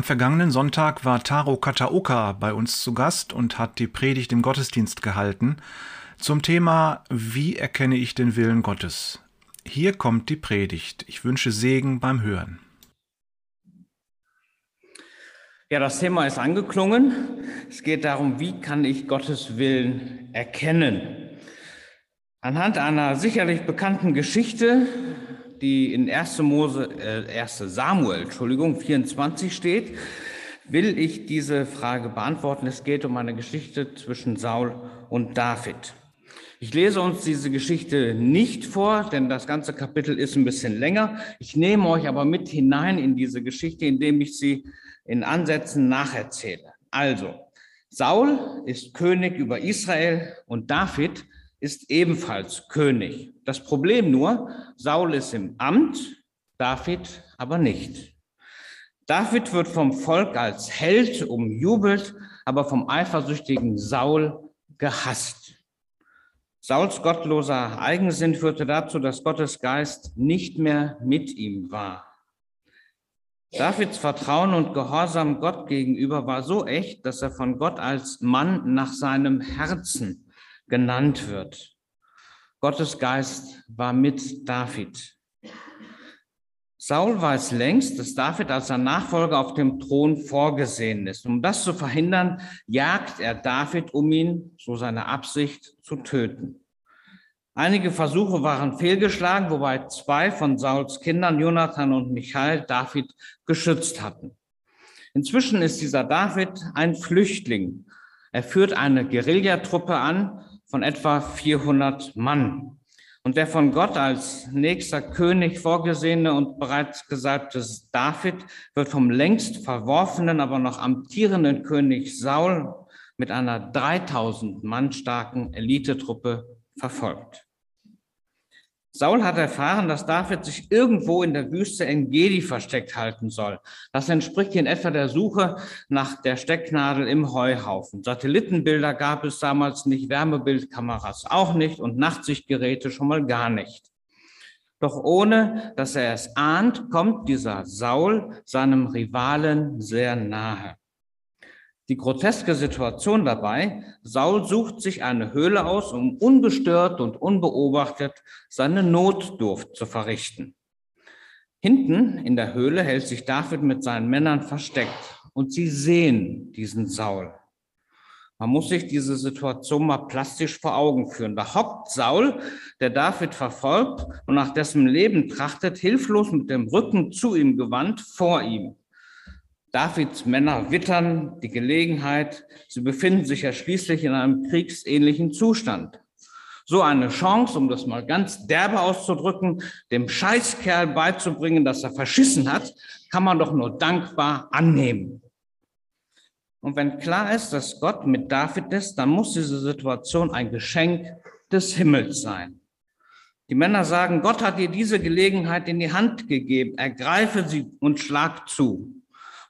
Am vergangenen Sonntag war Taro Kataoka bei uns zu Gast und hat die Predigt im Gottesdienst gehalten zum Thema Wie erkenne ich den Willen Gottes? Hier kommt die Predigt. Ich wünsche Segen beim Hören. Ja, das Thema ist angeklungen. Es geht darum, wie kann ich Gottes Willen erkennen? Anhand einer sicherlich bekannten Geschichte, die in 1. Mose, äh, 1. Samuel, Entschuldigung, 24 steht, will ich diese Frage beantworten. Es geht um eine Geschichte zwischen Saul und David. Ich lese uns diese Geschichte nicht vor, denn das ganze Kapitel ist ein bisschen länger. Ich nehme euch aber mit hinein in diese Geschichte, indem ich sie in Ansätzen nacherzähle. Also, Saul ist König über Israel und David ist ebenfalls König. Das Problem nur, Saul ist im Amt, David aber nicht. David wird vom Volk als Held umjubelt, aber vom eifersüchtigen Saul gehasst. Sauls gottloser Eigensinn führte dazu, dass Gottes Geist nicht mehr mit ihm war. Davids Vertrauen und Gehorsam Gott gegenüber war so echt, dass er von Gott als Mann nach seinem Herzen genannt wird. Gottes Geist war mit David. Saul weiß längst, dass David als sein Nachfolger auf dem Thron vorgesehen ist. Um das zu verhindern, jagt er David, um ihn, so seine Absicht, zu töten. Einige Versuche waren fehlgeschlagen, wobei zwei von Sauls Kindern, Jonathan und Michael, David geschützt hatten. Inzwischen ist dieser David ein Flüchtling. Er führt eine Guerillatruppe an von etwa 400 Mann. Und der von Gott als nächster König vorgesehene und bereits gesalbte David wird vom längst verworfenen, aber noch amtierenden König Saul mit einer 3000 Mann starken Elitetruppe verfolgt. Saul hat erfahren, dass David sich irgendwo in der Wüste Engedi versteckt halten soll. Das entspricht in etwa der Suche nach der Stecknadel im Heuhaufen. Satellitenbilder gab es damals nicht, Wärmebildkameras auch nicht und Nachtsichtgeräte schon mal gar nicht. Doch ohne dass er es ahnt, kommt dieser Saul seinem Rivalen sehr nahe. Die groteske Situation dabei, Saul sucht sich eine Höhle aus, um ungestört und unbeobachtet seine Notdurft zu verrichten. Hinten in der Höhle hält sich David mit seinen Männern versteckt und sie sehen diesen Saul. Man muss sich diese Situation mal plastisch vor Augen führen. Da hockt Saul, der David verfolgt und nach dessen Leben trachtet, hilflos mit dem Rücken zu ihm gewandt vor ihm. Davids Männer wittern die Gelegenheit. Sie befinden sich ja schließlich in einem kriegsähnlichen Zustand. So eine Chance, um das mal ganz derbe auszudrücken, dem Scheißkerl beizubringen, dass er verschissen hat, kann man doch nur dankbar annehmen. Und wenn klar ist, dass Gott mit David ist, dann muss diese Situation ein Geschenk des Himmels sein. Die Männer sagen, Gott hat dir diese Gelegenheit in die Hand gegeben, ergreife sie und schlag zu.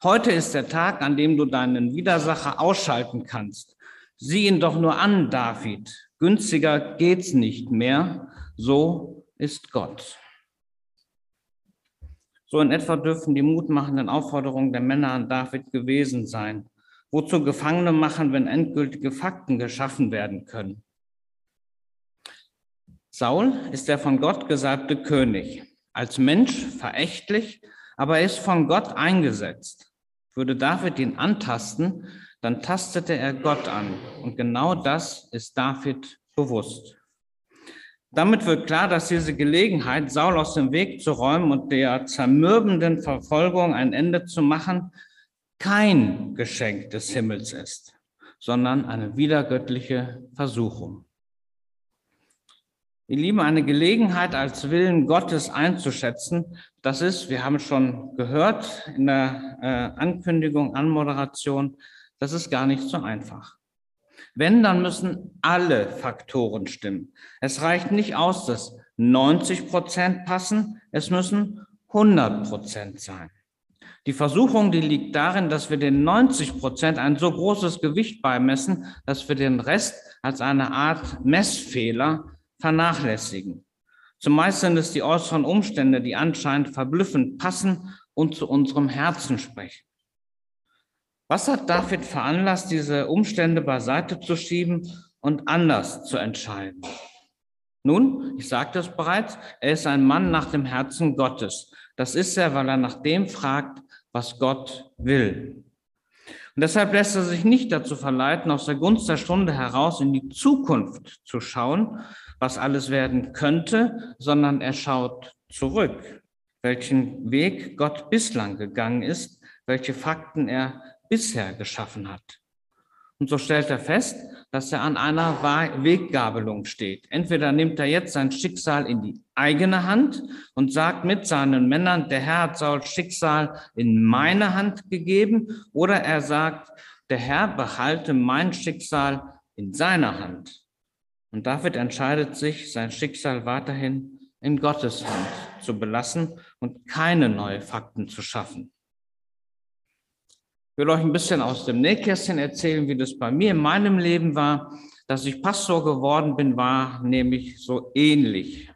Heute ist der Tag, an dem du deinen Widersacher ausschalten kannst. Sieh ihn doch nur an, David. Günstiger geht's nicht mehr. So ist Gott. So in etwa dürfen die mutmachenden Aufforderungen der Männer an David gewesen sein. Wozu Gefangene machen, wenn endgültige Fakten geschaffen werden können? Saul ist der von Gott gesalbte König. Als Mensch verächtlich, aber er ist von Gott eingesetzt. Würde David ihn antasten, dann tastete er Gott an. Und genau das ist David bewusst. Damit wird klar, dass diese Gelegenheit, Saul aus dem Weg zu räumen und der zermürbenden Verfolgung ein Ende zu machen, kein Geschenk des Himmels ist, sondern eine wiedergöttliche Versuchung. Ihr Lieben, eine Gelegenheit als Willen Gottes einzuschätzen, das ist, wir haben schon gehört in der äh, Ankündigung, Anmoderation, das ist gar nicht so einfach. Wenn, dann müssen alle Faktoren stimmen. Es reicht nicht aus, dass 90 Prozent passen, es müssen 100 Prozent sein. Die Versuchung, die liegt darin, dass wir den 90 Prozent ein so großes Gewicht beimessen, dass wir den Rest als eine Art Messfehler vernachlässigen. Zumeist sind es die äußeren Umstände, die anscheinend verblüffend passen und zu unserem Herzen sprechen. Was hat David veranlasst, diese Umstände beiseite zu schieben und anders zu entscheiden? Nun, ich sagte es bereits, er ist ein Mann nach dem Herzen Gottes. Das ist er, weil er nach dem fragt, was Gott will. Und deshalb lässt er sich nicht dazu verleiten, aus der Gunst der Stunde heraus in die Zukunft zu schauen, was alles werden könnte, sondern er schaut zurück, welchen Weg Gott bislang gegangen ist, welche Fakten er bisher geschaffen hat. Und so stellt er fest, dass er an einer Weggabelung steht. Entweder nimmt er jetzt sein Schicksal in die eigene Hand und sagt mit seinen Männern, der Herr hat Sauls Schicksal in meine Hand gegeben, oder er sagt, der Herr behalte mein Schicksal in seiner Hand. Und David entscheidet sich, sein Schicksal weiterhin in Gottes Hand zu belassen und keine neuen Fakten zu schaffen. Ich will euch ein bisschen aus dem Nähkästchen erzählen, wie das bei mir in meinem Leben war. Dass ich Pastor geworden bin, war nämlich so ähnlich.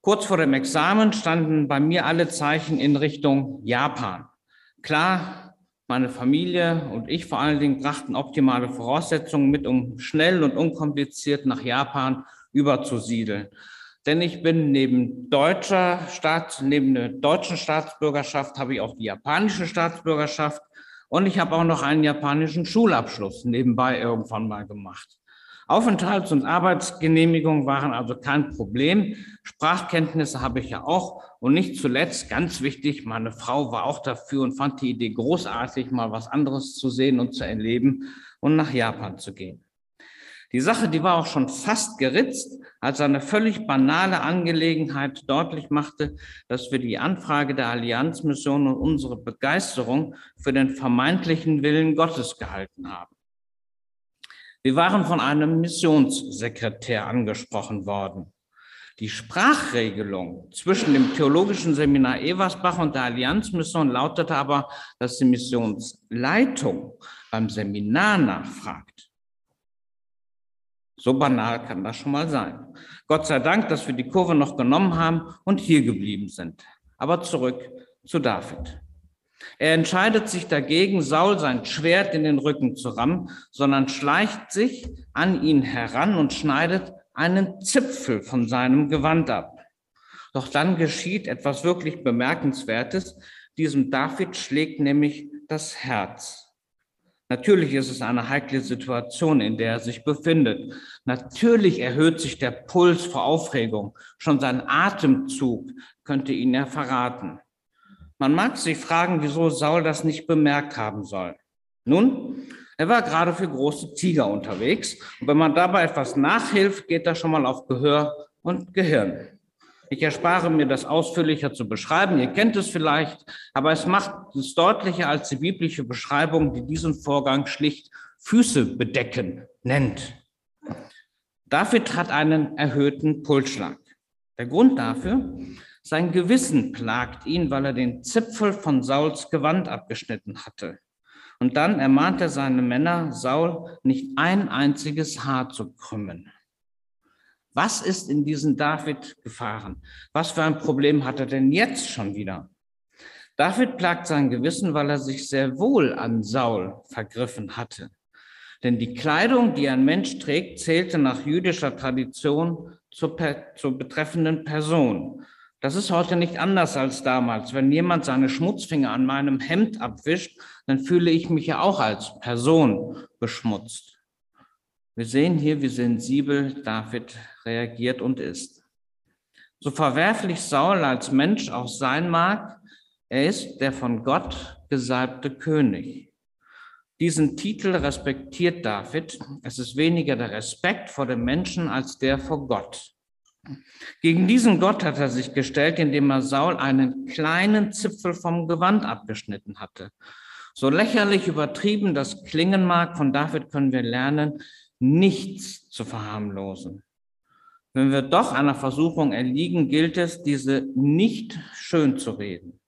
Kurz vor dem Examen standen bei mir alle Zeichen in Richtung Japan. Klar, meine Familie und ich vor allen Dingen brachten optimale Voraussetzungen mit, um schnell und unkompliziert nach Japan überzusiedeln. Denn ich bin neben deutscher Staat, neben der deutschen Staatsbürgerschaft habe ich auch die japanische Staatsbürgerschaft und ich habe auch noch einen japanischen Schulabschluss nebenbei irgendwann mal gemacht. Aufenthalts- und Arbeitsgenehmigungen waren also kein Problem. Sprachkenntnisse habe ich ja auch. Und nicht zuletzt, ganz wichtig, meine Frau war auch dafür und fand die Idee großartig, mal was anderes zu sehen und zu erleben und nach Japan zu gehen. Die Sache, die war auch schon fast geritzt, als eine völlig banale Angelegenheit deutlich machte, dass wir die Anfrage der Allianzmission und unsere Begeisterung für den vermeintlichen Willen Gottes gehalten haben. Wir waren von einem Missionssekretär angesprochen worden. Die Sprachregelung zwischen dem Theologischen Seminar Eversbach und der Allianzmission lautete aber, dass die Missionsleitung beim Seminar nachfragt. So banal kann das schon mal sein. Gott sei Dank, dass wir die Kurve noch genommen haben und hier geblieben sind. Aber zurück zu David. Er entscheidet sich dagegen, Saul sein Schwert in den Rücken zu rammen, sondern schleicht sich an ihn heran und schneidet einen Zipfel von seinem Gewand ab. Doch dann geschieht etwas wirklich Bemerkenswertes. Diesem David schlägt nämlich das Herz. Natürlich ist es eine heikle Situation, in der er sich befindet. Natürlich erhöht sich der Puls vor Aufregung. Schon sein Atemzug könnte ihn ja verraten. Man mag sich fragen, wieso Saul das nicht bemerkt haben soll. Nun, er war gerade für große Tiger unterwegs. Und wenn man dabei etwas nachhilft, geht das schon mal auf Gehör und Gehirn. Ich erspare mir das ausführlicher zu beschreiben. Ihr kennt es vielleicht, aber es macht es deutlicher als die biblische Beschreibung, die diesen Vorgang schlicht Füße bedecken nennt. David hat einen erhöhten Pulsschlag. Der Grund dafür, sein Gewissen plagt ihn, weil er den Zipfel von Sauls Gewand abgeschnitten hatte. Und dann ermahnt er seine Männer, Saul nicht ein einziges Haar zu krümmen. Was ist in diesen David gefahren? Was für ein Problem hat er denn jetzt schon wieder? David plagt sein Gewissen, weil er sich sehr wohl an Saul vergriffen hatte. Denn die Kleidung, die ein Mensch trägt, zählte nach jüdischer Tradition zur, zur betreffenden Person. Das ist heute nicht anders als damals. Wenn jemand seine Schmutzfinger an meinem Hemd abwischt, dann fühle ich mich ja auch als Person beschmutzt. Wir sehen hier, wie sensibel David reagiert und ist. So verwerflich Saul als Mensch auch sein mag, er ist der von Gott gesalbte König. Diesen Titel respektiert David. Es ist weniger der Respekt vor dem Menschen als der vor Gott. Gegen diesen Gott hat er sich gestellt, indem er Saul einen kleinen Zipfel vom Gewand abgeschnitten hatte. So lächerlich übertrieben das klingen mag, von David können wir lernen, nichts zu verharmlosen. Wenn wir doch einer Versuchung erliegen, gilt es, diese nicht schön zu reden.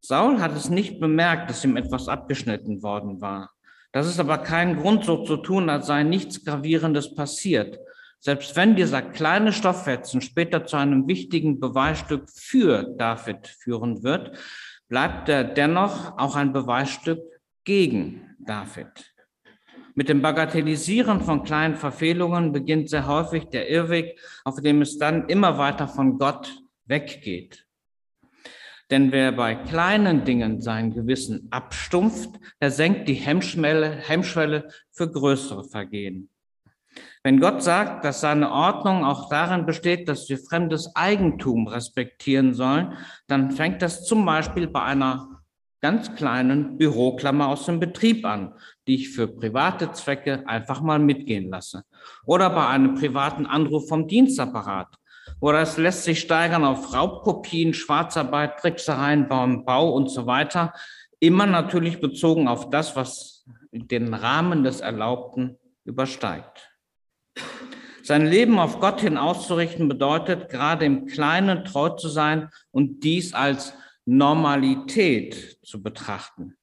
Saul hat es nicht bemerkt, dass ihm etwas abgeschnitten worden war. Das ist aber kein Grund, so zu tun, als sei nichts Gravierendes passiert. Selbst wenn dieser kleine Stofffetzen später zu einem wichtigen Beweisstück für David führen wird, bleibt er dennoch auch ein Beweisstück gegen David. Mit dem Bagatellisieren von kleinen Verfehlungen beginnt sehr häufig der Irrweg, auf dem es dann immer weiter von Gott weggeht. Denn wer bei kleinen Dingen sein Gewissen abstumpft, der senkt die Hemmschwelle, Hemmschwelle für größere Vergehen. Wenn Gott sagt, dass seine Ordnung auch darin besteht, dass wir fremdes Eigentum respektieren sollen, dann fängt das zum Beispiel bei einer ganz kleinen Büroklammer aus dem Betrieb an, die ich für private Zwecke einfach mal mitgehen lasse. Oder bei einem privaten Anruf vom Dienstapparat oder es lässt sich steigern auf Raubkopien, Schwarzarbeit, Tricksereien beim Bau und so weiter. Immer natürlich bezogen auf das, was den Rahmen des Erlaubten übersteigt. Sein Leben auf Gott hin auszurichten bedeutet, gerade im Kleinen treu zu sein und dies als Normalität zu betrachten.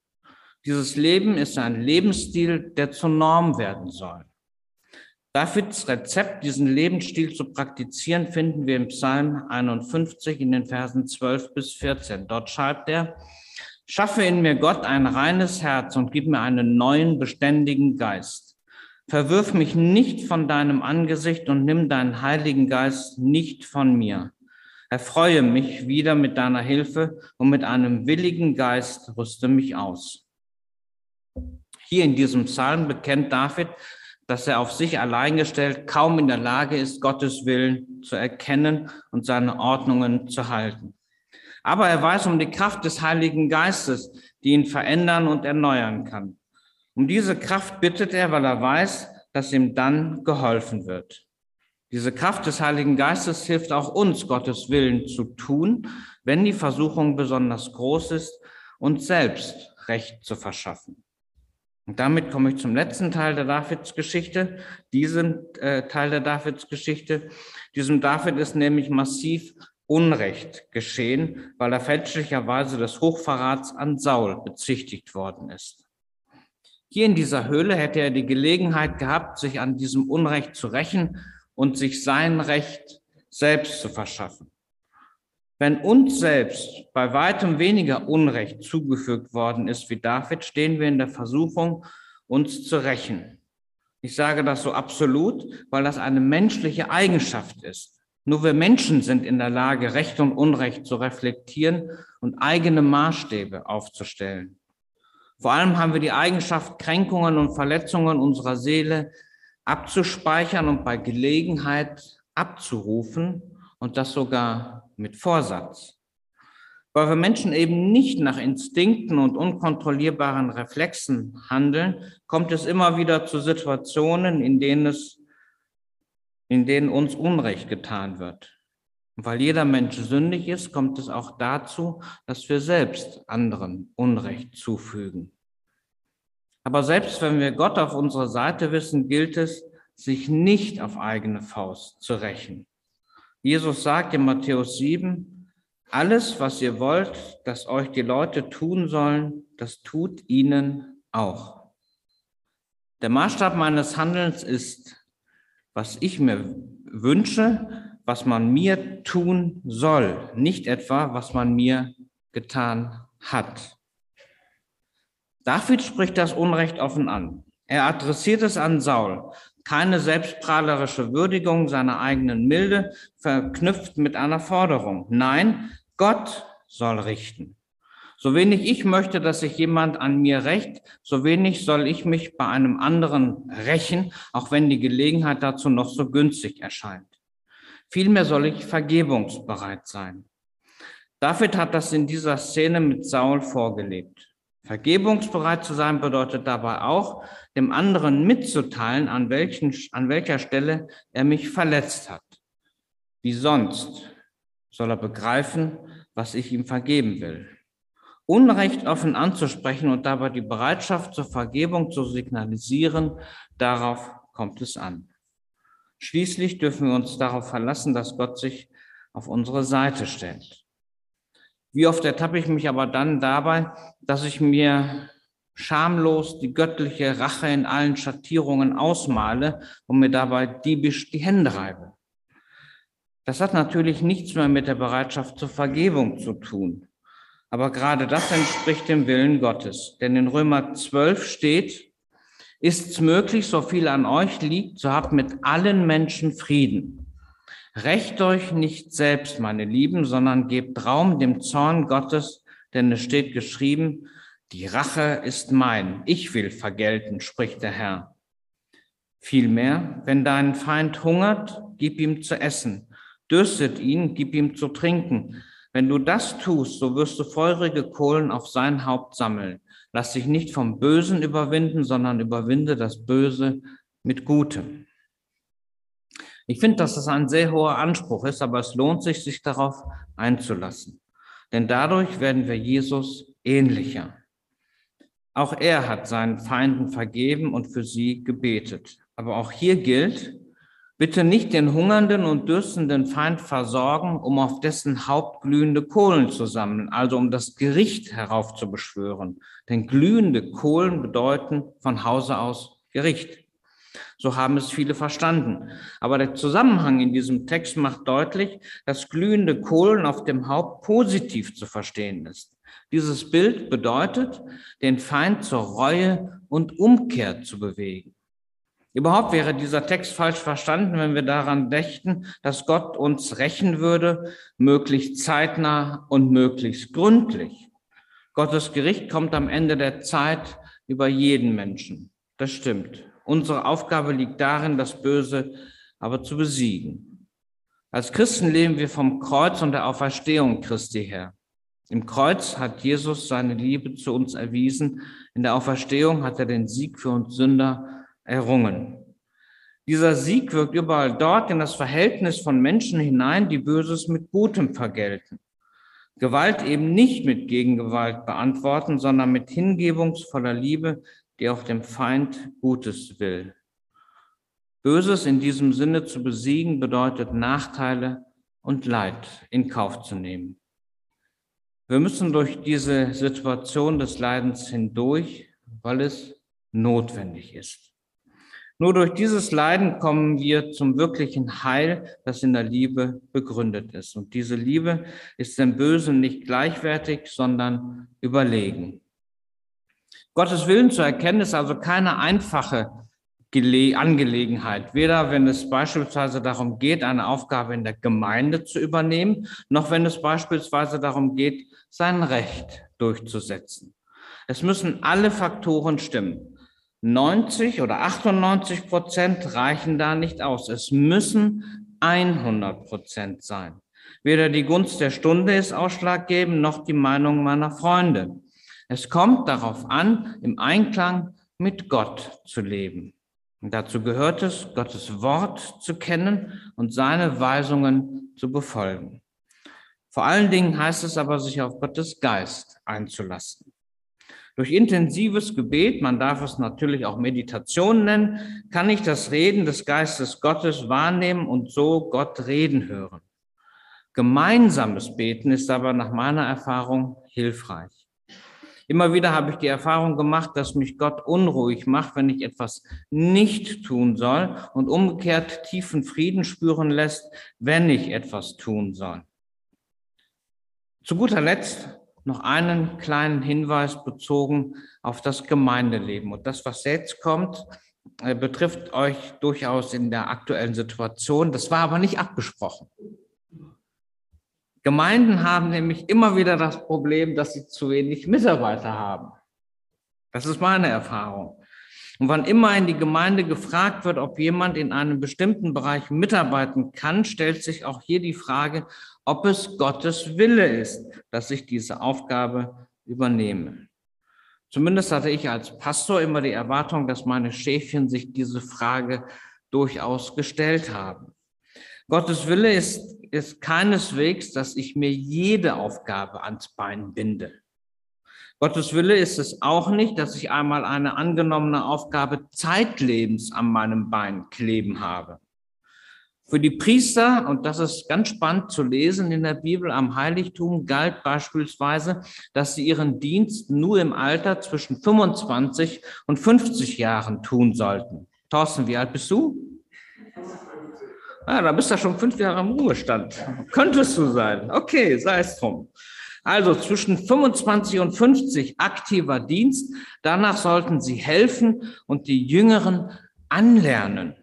Dieses Leben ist ein Lebensstil, der zur Norm werden soll. Davids Rezept, diesen Lebensstil zu praktizieren, finden wir im Psalm 51 in den Versen 12 bis 14. Dort schreibt er, Schaffe in mir Gott ein reines Herz und gib mir einen neuen, beständigen Geist. Verwirf mich nicht von deinem Angesicht und nimm deinen heiligen Geist nicht von mir. Erfreue mich wieder mit deiner Hilfe und mit einem willigen Geist rüste mich aus. Hier in diesem Psalm bekennt David, dass er auf sich allein gestellt kaum in der Lage ist, Gottes Willen zu erkennen und seine Ordnungen zu halten. Aber er weiß um die Kraft des Heiligen Geistes, die ihn verändern und erneuern kann. Um diese Kraft bittet er, weil er weiß, dass ihm dann geholfen wird. Diese Kraft des Heiligen Geistes hilft auch uns, Gottes Willen zu tun, wenn die Versuchung besonders groß ist, uns selbst Recht zu verschaffen. Und damit komme ich zum letzten Teil der Davids-Geschichte, diesem äh, Teil der Davids-Geschichte. Diesem David ist nämlich massiv Unrecht geschehen, weil er fälschlicherweise des Hochverrats an Saul bezichtigt worden ist. Hier in dieser Höhle hätte er die Gelegenheit gehabt, sich an diesem Unrecht zu rächen und sich sein Recht selbst zu verschaffen. Wenn uns selbst bei weitem weniger Unrecht zugefügt worden ist wie David, stehen wir in der Versuchung, uns zu rächen. Ich sage das so absolut, weil das eine menschliche Eigenschaft ist. Nur wir Menschen sind in der Lage, Recht und Unrecht zu reflektieren und eigene Maßstäbe aufzustellen. Vor allem haben wir die Eigenschaft, Kränkungen und Verletzungen unserer Seele abzuspeichern und bei Gelegenheit abzurufen und das sogar mit Vorsatz. Weil wir Menschen eben nicht nach Instinkten und unkontrollierbaren Reflexen handeln, kommt es immer wieder zu Situationen, in denen es, in denen uns Unrecht getan wird. Und weil jeder Mensch sündig ist, kommt es auch dazu, dass wir selbst anderen Unrecht zufügen. Aber selbst wenn wir Gott auf unserer Seite wissen, gilt es, sich nicht auf eigene Faust zu rächen. Jesus sagt in Matthäus 7, alles, was ihr wollt, dass euch die Leute tun sollen, das tut ihnen auch. Der Maßstab meines Handelns ist, was ich mir wünsche, was man mir tun soll, nicht etwa, was man mir getan hat. David spricht das Unrecht offen an. Er adressiert es an Saul keine selbstprahlerische Würdigung seiner eigenen Milde verknüpft mit einer Forderung. Nein, Gott soll richten. So wenig ich möchte, dass sich jemand an mir rächt, so wenig soll ich mich bei einem anderen rächen, auch wenn die Gelegenheit dazu noch so günstig erscheint. Vielmehr soll ich vergebungsbereit sein. David hat das in dieser Szene mit Saul vorgelebt. Vergebungsbereit zu sein bedeutet dabei auch, dem anderen mitzuteilen, an, welchen, an welcher Stelle er mich verletzt hat. Wie sonst soll er begreifen, was ich ihm vergeben will. Unrecht offen anzusprechen und dabei die Bereitschaft zur Vergebung zu signalisieren, darauf kommt es an. Schließlich dürfen wir uns darauf verlassen, dass Gott sich auf unsere Seite stellt. Wie oft ertappe ich mich aber dann dabei, dass ich mir schamlos die göttliche Rache in allen Schattierungen ausmale und mir dabei diebisch die Hände reibe. Das hat natürlich nichts mehr mit der Bereitschaft zur Vergebung zu tun. Aber gerade das entspricht dem Willen Gottes. Denn in Römer 12 steht, ist es möglich, so viel an euch liegt, so habt mit allen Menschen Frieden. Recht euch nicht selbst, meine Lieben, sondern gebt Raum dem Zorn Gottes, denn es steht geschrieben, die Rache ist mein, ich will vergelten, spricht der Herr. Vielmehr, wenn dein Feind hungert, gib ihm zu essen, dürstet ihn, gib ihm zu trinken. Wenn du das tust, so wirst du feurige Kohlen auf sein Haupt sammeln. Lass dich nicht vom Bösen überwinden, sondern überwinde das Böse mit Gutem. Ich finde, dass das ein sehr hoher Anspruch ist, aber es lohnt sich, sich darauf einzulassen. Denn dadurch werden wir Jesus ähnlicher. Auch er hat seinen Feinden vergeben und für sie gebetet. Aber auch hier gilt, bitte nicht den hungernden und dürstenden Feind versorgen, um auf dessen Haupt glühende Kohlen zu sammeln, also um das Gericht heraufzubeschwören. Denn glühende Kohlen bedeuten von Hause aus Gericht. So haben es viele verstanden. Aber der Zusammenhang in diesem Text macht deutlich, dass glühende Kohlen auf dem Haupt positiv zu verstehen ist. Dieses Bild bedeutet, den Feind zur Reue und Umkehr zu bewegen. Überhaupt wäre dieser Text falsch verstanden, wenn wir daran dächten, dass Gott uns rächen würde, möglichst zeitnah und möglichst gründlich. Gottes Gericht kommt am Ende der Zeit über jeden Menschen. Das stimmt. Unsere Aufgabe liegt darin, das Böse aber zu besiegen. Als Christen leben wir vom Kreuz und der Auferstehung Christi her. Im Kreuz hat Jesus seine Liebe zu uns erwiesen. In der Auferstehung hat er den Sieg für uns Sünder errungen. Dieser Sieg wirkt überall dort in das Verhältnis von Menschen hinein, die Böses mit Gutem vergelten. Gewalt eben nicht mit Gegengewalt beantworten, sondern mit hingebungsvoller Liebe, die auch dem Feind Gutes will. Böses in diesem Sinne zu besiegen bedeutet Nachteile und Leid in Kauf zu nehmen. Wir müssen durch diese Situation des Leidens hindurch, weil es notwendig ist. Nur durch dieses Leiden kommen wir zum wirklichen Heil, das in der Liebe begründet ist. Und diese Liebe ist dem Bösen nicht gleichwertig, sondern überlegen. Gottes Willen zu erkennen ist also keine einfache Angelegenheit, weder wenn es beispielsweise darum geht, eine Aufgabe in der Gemeinde zu übernehmen, noch wenn es beispielsweise darum geht, sein Recht durchzusetzen. Es müssen alle Faktoren stimmen. 90 oder 98 Prozent reichen da nicht aus. Es müssen 100 Prozent sein. Weder die Gunst der Stunde ist ausschlaggebend, noch die Meinung meiner Freunde. Es kommt darauf an, im Einklang mit Gott zu leben. Und dazu gehört es, Gottes Wort zu kennen und seine Weisungen zu befolgen. Vor allen Dingen heißt es aber, sich auf Gottes Geist einzulassen. Durch intensives Gebet, man darf es natürlich auch Meditation nennen, kann ich das Reden des Geistes Gottes wahrnehmen und so Gott reden hören. Gemeinsames Beten ist aber nach meiner Erfahrung hilfreich. Immer wieder habe ich die Erfahrung gemacht, dass mich Gott unruhig macht, wenn ich etwas nicht tun soll und umgekehrt tiefen Frieden spüren lässt, wenn ich etwas tun soll. Zu guter Letzt noch einen kleinen Hinweis bezogen auf das Gemeindeleben. Und das, was jetzt kommt, äh, betrifft euch durchaus in der aktuellen Situation. Das war aber nicht abgesprochen. Gemeinden haben nämlich immer wieder das Problem, dass sie zu wenig Mitarbeiter haben. Das ist meine Erfahrung. Und wann immer in die Gemeinde gefragt wird, ob jemand in einem bestimmten Bereich mitarbeiten kann, stellt sich auch hier die Frage, ob es Gottes Wille ist, dass ich diese Aufgabe übernehme. Zumindest hatte ich als Pastor immer die Erwartung, dass meine Schäfchen sich diese Frage durchaus gestellt haben. Gottes Wille ist ist keineswegs, dass ich mir jede Aufgabe ans Bein binde. Gottes Wille ist es auch nicht, dass ich einmal eine angenommene Aufgabe zeitlebens an meinem Bein kleben habe. Für die Priester, und das ist ganz spannend zu lesen in der Bibel, am Heiligtum galt beispielsweise, dass sie ihren Dienst nur im Alter zwischen 25 und 50 Jahren tun sollten. Thorsten, wie alt bist du? Ah, da bist du schon fünf Jahre im Ruhestand. Könntest du sein. Okay, sei es drum. Also zwischen 25 und 50 aktiver Dienst. Danach sollten sie helfen und die Jüngeren anlernen.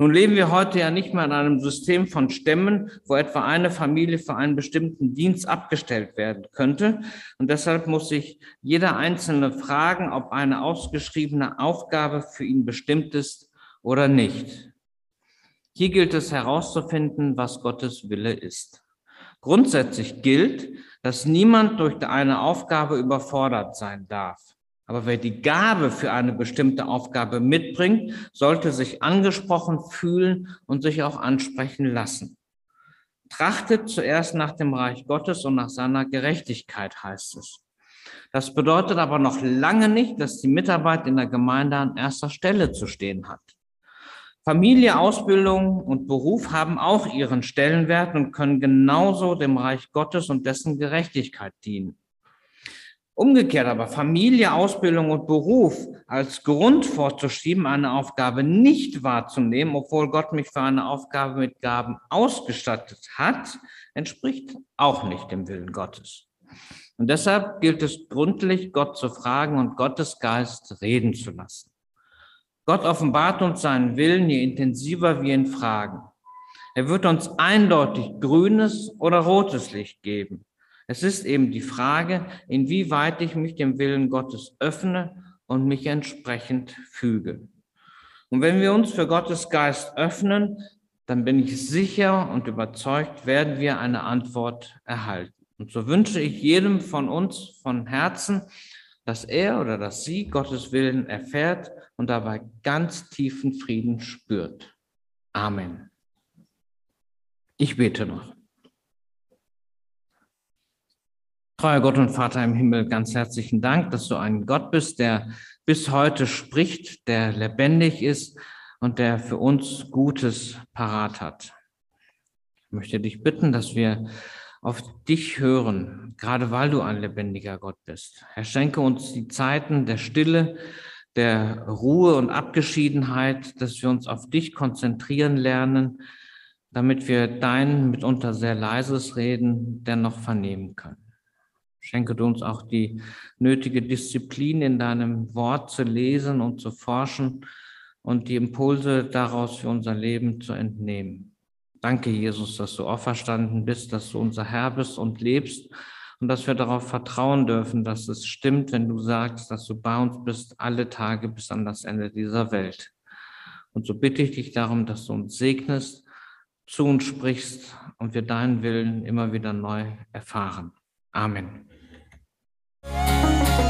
Nun leben wir heute ja nicht mehr in einem System von Stämmen, wo etwa eine Familie für einen bestimmten Dienst abgestellt werden könnte. Und deshalb muss sich jeder Einzelne fragen, ob eine ausgeschriebene Aufgabe für ihn bestimmt ist oder nicht. Hier gilt es herauszufinden, was Gottes Wille ist. Grundsätzlich gilt, dass niemand durch eine Aufgabe überfordert sein darf. Aber wer die Gabe für eine bestimmte Aufgabe mitbringt, sollte sich angesprochen fühlen und sich auch ansprechen lassen. Trachtet zuerst nach dem Reich Gottes und nach seiner Gerechtigkeit, heißt es. Das bedeutet aber noch lange nicht, dass die Mitarbeit in der Gemeinde an erster Stelle zu stehen hat. Familie, Ausbildung und Beruf haben auch ihren Stellenwert und können genauso dem Reich Gottes und dessen Gerechtigkeit dienen. Umgekehrt aber Familie, Ausbildung und Beruf als Grund vorzuschieben, eine Aufgabe nicht wahrzunehmen, obwohl Gott mich für eine Aufgabe mit Gaben ausgestattet hat, entspricht auch nicht dem Willen Gottes. Und deshalb gilt es gründlich, Gott zu fragen und Gottes Geist reden zu lassen. Gott offenbart uns seinen Willen, je intensiver wir ihn fragen. Er wird uns eindeutig grünes oder rotes Licht geben. Es ist eben die Frage, inwieweit ich mich dem Willen Gottes öffne und mich entsprechend füge. Und wenn wir uns für Gottes Geist öffnen, dann bin ich sicher und überzeugt, werden wir eine Antwort erhalten. Und so wünsche ich jedem von uns von Herzen, dass er oder dass sie Gottes Willen erfährt und dabei ganz tiefen Frieden spürt. Amen. Ich bete noch. Treuer Gott und Vater im Himmel, ganz herzlichen Dank, dass du ein Gott bist, der bis heute spricht, der lebendig ist und der für uns Gutes parat hat. Ich möchte dich bitten, dass wir auf dich hören, gerade weil du ein lebendiger Gott bist. Herr, schenke uns die Zeiten der Stille, der Ruhe und Abgeschiedenheit, dass wir uns auf dich konzentrieren lernen, damit wir dein mitunter sehr leises Reden dennoch vernehmen können. Schenke du uns auch die nötige Disziplin in deinem Wort zu lesen und zu forschen und die Impulse daraus für unser Leben zu entnehmen. Danke, Jesus, dass du auferstanden bist, dass du unser Herr bist und lebst und dass wir darauf vertrauen dürfen, dass es stimmt, wenn du sagst, dass du bei uns bist alle Tage bis an das Ende dieser Welt. Und so bitte ich dich darum, dass du uns segnest, zu uns sprichst und wir deinen Willen immer wieder neu erfahren. Amen. Música